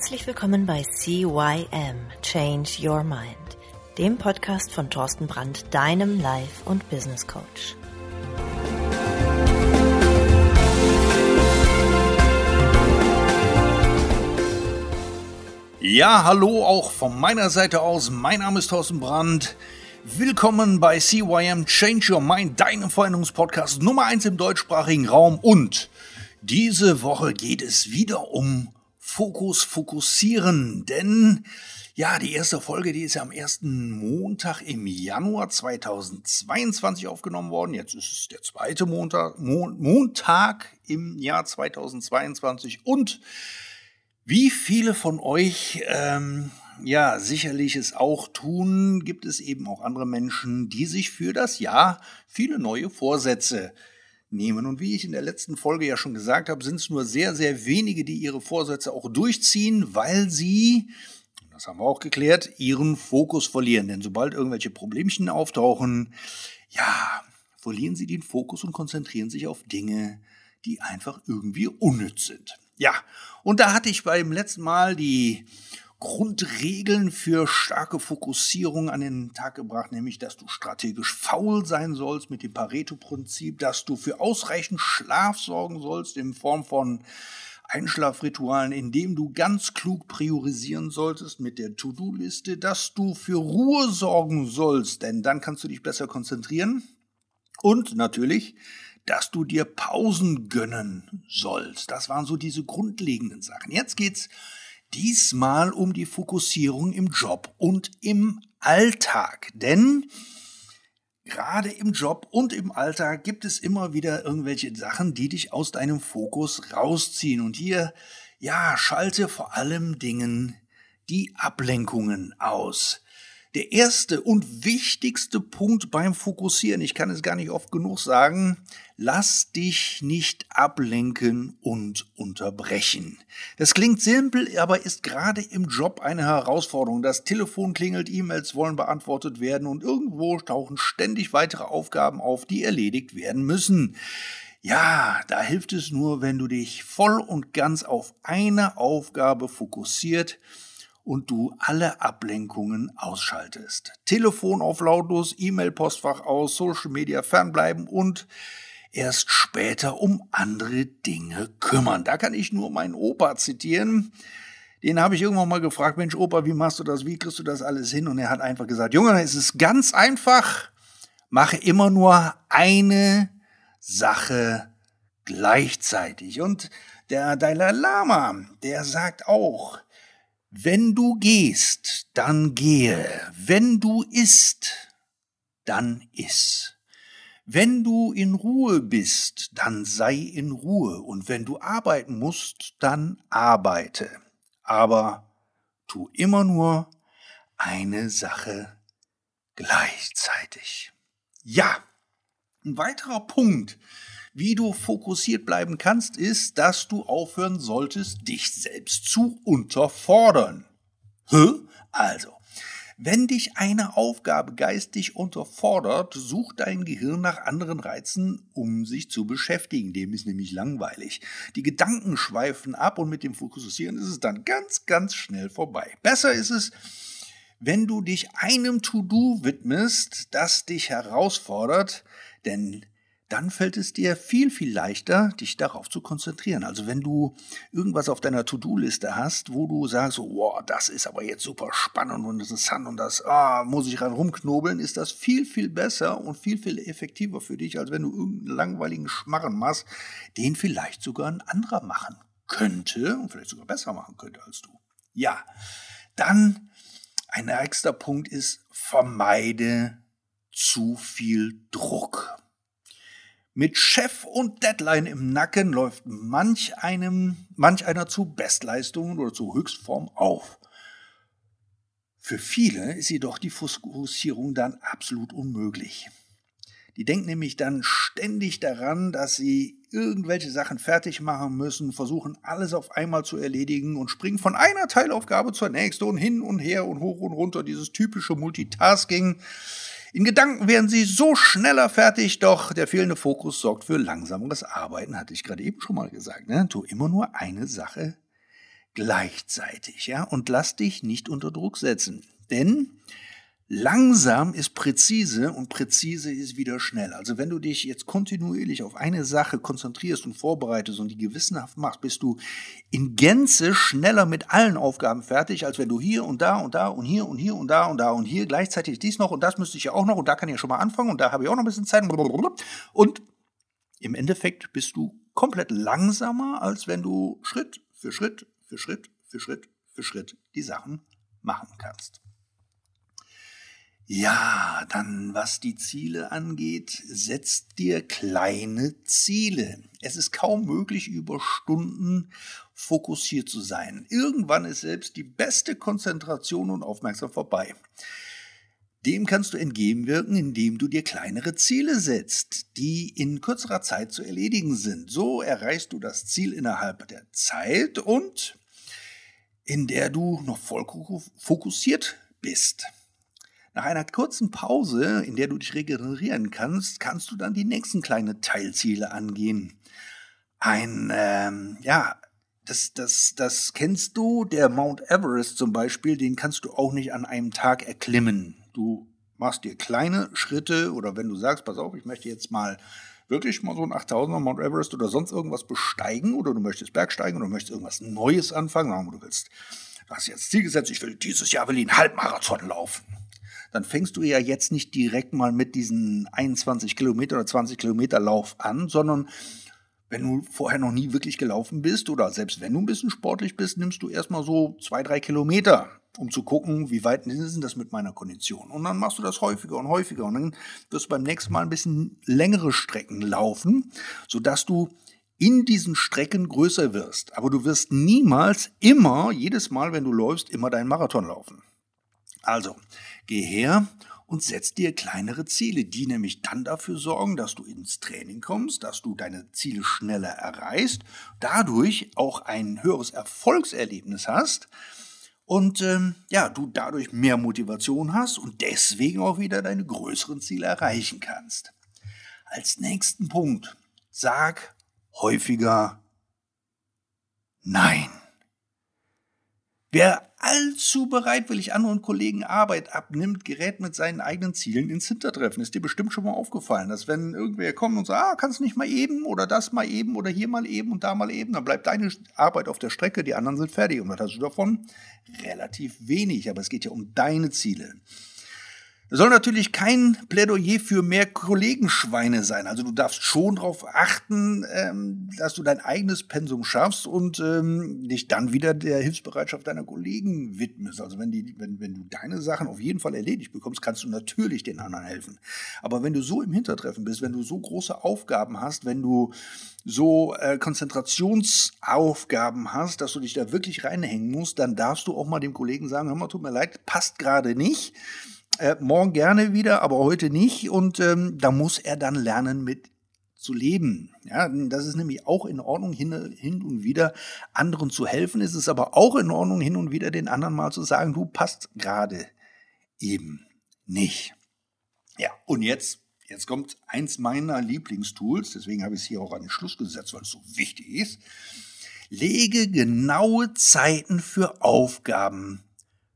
Herzlich willkommen bei CYM Change Your Mind, dem Podcast von Thorsten Brandt, deinem Life- und Business Coach. Ja, hallo auch von meiner Seite aus. Mein Name ist Thorsten Brandt. Willkommen bei CYM Change Your Mind, deinem Veränderungspodcast Nummer 1 im deutschsprachigen Raum. Und diese Woche geht es wieder um Fokus, Fokussieren. Denn ja, die erste Folge, die ist ja am ersten Montag im Januar 2022 aufgenommen worden. Jetzt ist es der zweite Montag, Montag im Jahr 2022 und wie viele von euch ähm, ja sicherlich es auch tun, gibt es eben auch andere Menschen, die sich für das Jahr viele neue Vorsätze nehmen. Und wie ich in der letzten Folge ja schon gesagt habe, sind es nur sehr, sehr wenige, die ihre Vorsätze auch durchziehen, weil sie, das haben wir auch geklärt, ihren Fokus verlieren. Denn sobald irgendwelche Problemchen auftauchen, ja, verlieren sie den Fokus und konzentrieren sich auf Dinge, die einfach irgendwie unnütz sind. Ja, und da hatte ich beim letzten Mal die Grundregeln für starke Fokussierung an den Tag gebracht, nämlich dass du strategisch faul sein sollst mit dem Pareto-Prinzip, dass du für ausreichend Schlaf sorgen sollst in Form von Einschlafritualen, indem du ganz klug priorisieren solltest mit der To-Do-Liste, dass du für Ruhe sorgen sollst, denn dann kannst du dich besser konzentrieren und natürlich, dass du dir Pausen gönnen sollst. Das waren so diese grundlegenden Sachen. Jetzt geht's diesmal um die Fokussierung im Job und im Alltag. Denn gerade im Job und im Alltag gibt es immer wieder irgendwelche Sachen, die dich aus deinem Fokus rausziehen. Und hier, ja, schalte vor allem Dingen die Ablenkungen aus der erste und wichtigste Punkt beim Fokussieren, ich kann es gar nicht oft genug sagen, lass dich nicht ablenken und unterbrechen. Das klingt simpel, aber ist gerade im Job eine Herausforderung. Das Telefon klingelt, E-Mails wollen beantwortet werden und irgendwo tauchen ständig weitere Aufgaben auf, die erledigt werden müssen. Ja, da hilft es nur, wenn du dich voll und ganz auf eine Aufgabe fokussiert und du alle Ablenkungen ausschaltest. Telefon auf lautlos, E-Mail-Postfach aus, Social Media fernbleiben und erst später um andere Dinge kümmern. Da kann ich nur meinen Opa zitieren. Den habe ich irgendwann mal gefragt, Mensch, Opa, wie machst du das? Wie kriegst du das alles hin? Und er hat einfach gesagt, Junge, es ist ganz einfach. Mache immer nur eine Sache gleichzeitig. Und der Dalai Lama, der sagt auch, wenn du gehst, dann gehe. Wenn du isst, dann iss. Wenn du in Ruhe bist, dann sei in Ruhe. Und wenn du arbeiten musst, dann arbeite. Aber tu immer nur eine Sache gleichzeitig. Ja, ein weiterer Punkt, wie du fokussiert bleiben kannst, ist, dass du aufhören solltest, dich selbst zu unterfordern. Hä? Also, wenn dich eine Aufgabe geistig unterfordert, sucht dein Gehirn nach anderen Reizen, um sich zu beschäftigen. Dem ist nämlich langweilig. Die Gedanken schweifen ab und mit dem Fokussieren ist es dann ganz, ganz schnell vorbei. Besser ist es, wenn du dich einem To-Do widmest, das dich herausfordert, denn dann fällt es dir viel, viel leichter, dich darauf zu konzentrieren. Also wenn du irgendwas auf deiner To-Do-Liste hast, wo du sagst, wow, das ist aber jetzt super spannend und interessant und das ah, muss ich ran rumknobeln, ist das viel, viel besser und viel, viel effektiver für dich, als wenn du irgendeinen langweiligen Schmarren machst, den vielleicht sogar ein anderer machen könnte und vielleicht sogar besser machen könnte als du. Ja, dann ein nächster Punkt ist, vermeide zu viel Druck. Mit Chef und Deadline im Nacken läuft manch einem, manch einer zu Bestleistungen oder zu Höchstform auf. Für viele ist jedoch die Fokussierung dann absolut unmöglich. Die denken nämlich dann ständig daran, dass sie irgendwelche Sachen fertig machen müssen, versuchen alles auf einmal zu erledigen und springen von einer Teilaufgabe zur nächsten und hin und her und hoch und runter, dieses typische Multitasking. In Gedanken werden sie so schneller fertig, doch der fehlende Fokus sorgt für langsameres Arbeiten, hatte ich gerade eben schon mal gesagt. Ne? Tu immer nur eine Sache gleichzeitig, ja, und lass dich nicht unter Druck setzen. Denn Langsam ist präzise und präzise ist wieder schnell. Also wenn du dich jetzt kontinuierlich auf eine Sache konzentrierst und vorbereitest und die gewissenhaft machst, bist du in Gänze schneller mit allen Aufgaben fertig, als wenn du hier und da und da und hier und hier und da und da und hier gleichzeitig dies noch und das müsste ich ja auch noch und da kann ich ja schon mal anfangen und da habe ich auch noch ein bisschen Zeit und im Endeffekt bist du komplett langsamer, als wenn du Schritt für Schritt für Schritt für Schritt für Schritt die Sachen machen kannst. Ja, dann was die Ziele angeht, setzt dir kleine Ziele. Es ist kaum möglich, über Stunden fokussiert zu sein. Irgendwann ist selbst die beste Konzentration und Aufmerksamkeit vorbei. Dem kannst du entgegenwirken, indem du dir kleinere Ziele setzt, die in kürzerer Zeit zu erledigen sind. So erreichst du das Ziel innerhalb der Zeit und in der du noch voll fokussiert bist. Nach einer kurzen Pause, in der du dich regenerieren kannst, kannst du dann die nächsten kleinen Teilziele angehen. Ein, ähm, ja, das, das, das kennst du, der Mount Everest zum Beispiel, den kannst du auch nicht an einem Tag erklimmen. Du machst dir kleine Schritte oder wenn du sagst, pass auf, ich möchte jetzt mal wirklich mal so ein 8000er Mount Everest oder sonst irgendwas besteigen oder du möchtest Bergsteigen oder du möchtest irgendwas Neues anfangen, sagen wir, du willst, du hast jetzt Ziel gesetzt, ich will dieses Jahr will ich einen Halbmarathon laufen dann fängst du ja jetzt nicht direkt mal mit diesen 21 Kilometer oder 20 Kilometer Lauf an, sondern wenn du vorher noch nie wirklich gelaufen bist oder selbst wenn du ein bisschen sportlich bist, nimmst du erstmal so zwei, drei Kilometer, um zu gucken, wie weit ist das mit meiner Kondition. Und dann machst du das häufiger und häufiger und dann wirst du beim nächsten Mal ein bisschen längere Strecken laufen, sodass du in diesen Strecken größer wirst. Aber du wirst niemals immer, jedes Mal, wenn du läufst, immer deinen Marathon laufen. Also, geh her und setz dir kleinere Ziele, die nämlich dann dafür sorgen, dass du ins Training kommst, dass du deine Ziele schneller erreichst, dadurch auch ein höheres Erfolgserlebnis hast und ähm, ja, du dadurch mehr Motivation hast und deswegen auch wieder deine größeren Ziele erreichen kannst. Als nächsten Punkt, sag häufiger Nein. Wer allzu bereitwillig anderen Kollegen Arbeit abnimmt, gerät mit seinen eigenen Zielen ins Hintertreffen. Ist dir bestimmt schon mal aufgefallen, dass wenn irgendwer kommt und sagt, ah, kannst nicht mal eben oder das mal eben oder hier mal eben und da mal eben, dann bleibt deine Arbeit auf der Strecke, die anderen sind fertig. Und was hast du davon? Relativ wenig, aber es geht ja um deine Ziele soll natürlich kein Plädoyer für mehr Kollegenschweine sein. Also du darfst schon darauf achten, ähm, dass du dein eigenes Pensum schaffst und ähm, dich dann wieder der Hilfsbereitschaft deiner Kollegen widmest. Also wenn, die, wenn, wenn du deine Sachen auf jeden Fall erledigt bekommst, kannst du natürlich den anderen helfen. Aber wenn du so im Hintertreffen bist, wenn du so große Aufgaben hast, wenn du so äh, Konzentrationsaufgaben hast, dass du dich da wirklich reinhängen musst, dann darfst du auch mal dem Kollegen sagen, hör mal, tut mir leid, passt gerade nicht äh, morgen gerne wieder, aber heute nicht. Und ähm, da muss er dann lernen, mit zu leben. Ja, das ist nämlich auch in Ordnung, hin, hin und wieder anderen zu helfen. Es ist aber auch in Ordnung, hin und wieder den anderen mal zu sagen, du passt gerade eben nicht. Ja, und jetzt, jetzt kommt eins meiner Lieblingstools, deswegen habe ich es hier auch an den Schluss gesetzt, weil es so wichtig ist. Lege genaue Zeiten für Aufgaben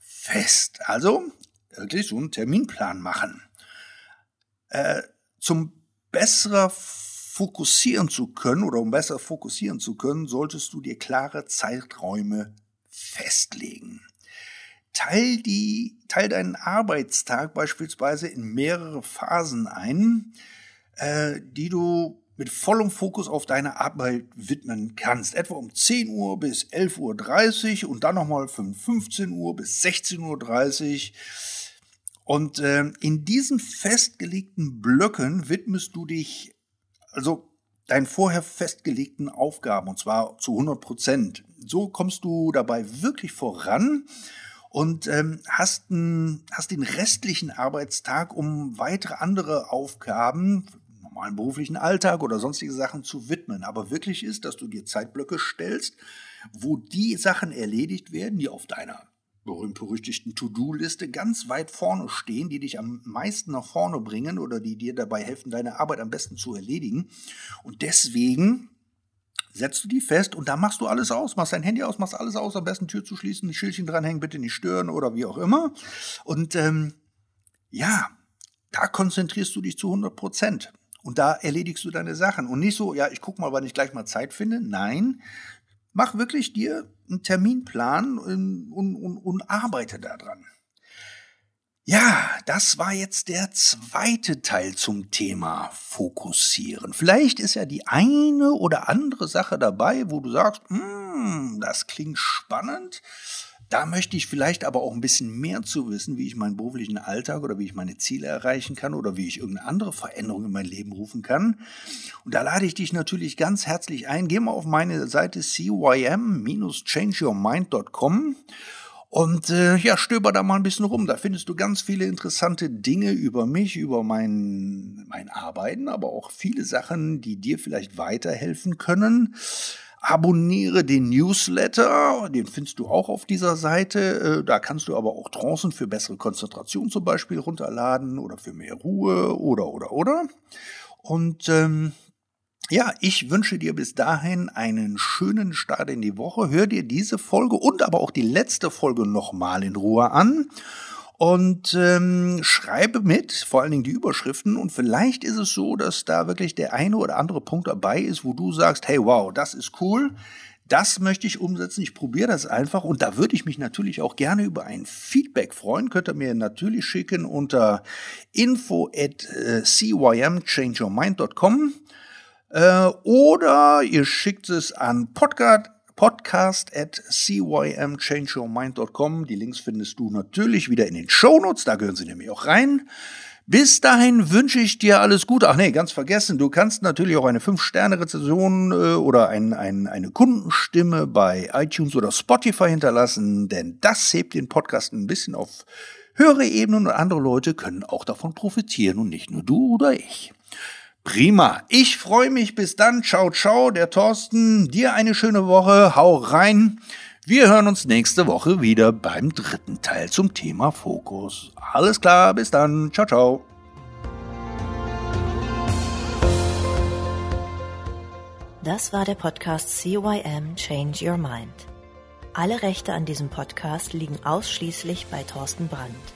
fest. Also wirklich so einen Terminplan machen. Äh, zum besser fokussieren zu können oder um besser fokussieren zu können, solltest du dir klare Zeiträume festlegen. Teil, die, teil deinen Arbeitstag beispielsweise in mehrere Phasen ein, äh, die du mit vollem Fokus auf deine Arbeit widmen kannst. Etwa um 10 Uhr bis 11.30 Uhr und dann nochmal von 15 Uhr bis 16.30 Uhr und äh, in diesen festgelegten Blöcken widmest du dich also deinen vorher festgelegten Aufgaben und zwar zu 100 Prozent. So kommst du dabei wirklich voran und ähm, hast, ein, hast den restlichen Arbeitstag, um weitere andere Aufgaben, normalen beruflichen Alltag oder sonstige Sachen zu widmen. Aber wirklich ist, dass du dir Zeitblöcke stellst, wo die Sachen erledigt werden, die auf deiner berühmt-berüchtigten To-Do-Liste ganz weit vorne stehen, die dich am meisten nach vorne bringen oder die dir dabei helfen, deine Arbeit am besten zu erledigen. Und deswegen setzt du die fest und da machst du alles aus, machst dein Handy aus, machst alles aus, am besten Tür zu schließen, Schildchen dranhängen, bitte nicht stören oder wie auch immer. Und ähm, ja, da konzentrierst du dich zu 100 Prozent. Und da erledigst du deine Sachen. Und nicht so, ja, ich guck mal, wann ich gleich mal Zeit finde. Nein, mach wirklich dir einen Terminplan und, und, und, arbeite daran. Ja, das war jetzt der zweite Teil zum Thema Fokussieren. Vielleicht ist ja die eine oder andere Sache dabei, wo du sagst, hm, das klingt spannend. Da möchte ich vielleicht aber auch ein bisschen mehr zu wissen, wie ich meinen beruflichen Alltag oder wie ich meine Ziele erreichen kann oder wie ich irgendeine andere Veränderung in mein Leben rufen kann. Und da lade ich dich natürlich ganz herzlich ein. Geh mal auf meine Seite cym-changeyourmind.com und äh, ja, stöber da mal ein bisschen rum. Da findest du ganz viele interessante Dinge über mich, über mein, mein Arbeiten, aber auch viele Sachen, die dir vielleicht weiterhelfen können. Abonniere den Newsletter, den findest du auch auf dieser Seite. Äh, da kannst du aber auch Trancen für bessere Konzentration zum Beispiel runterladen oder für mehr Ruhe oder oder oder. Und ähm, ja, ich wünsche dir bis dahin einen schönen Start in die Woche. Hör dir diese Folge und aber auch die letzte Folge nochmal in Ruhe an und ähm, schreibe mit, vor allen Dingen die Überschriften. Und vielleicht ist es so, dass da wirklich der eine oder andere Punkt dabei ist, wo du sagst, hey, wow, das ist cool. Das möchte ich umsetzen. Ich probiere das einfach. Und da würde ich mich natürlich auch gerne über ein Feedback freuen. Könnt ihr mir natürlich schicken unter info at äh, cymchangeyourmind.com. Äh, oder ihr schickt es an podcast, podcast at cymchangeyourmind.com. Die Links findest du natürlich wieder in den Shownotes, da gehören sie nämlich auch rein. Bis dahin wünsche ich dir alles Gute. Ach nee, ganz vergessen, du kannst natürlich auch eine 5-Sterne-Rezension äh, oder ein, ein, eine Kundenstimme bei iTunes oder Spotify hinterlassen, denn das hebt den Podcast ein bisschen auf höhere Ebenen und andere Leute können auch davon profitieren und nicht nur du oder ich. Prima. Ich freue mich. Bis dann. Ciao, ciao. Der Thorsten. Dir eine schöne Woche. Hau rein. Wir hören uns nächste Woche wieder beim dritten Teil zum Thema Fokus. Alles klar. Bis dann. Ciao, ciao. Das war der Podcast CYM Change Your Mind. Alle Rechte an diesem Podcast liegen ausschließlich bei Thorsten Brandt.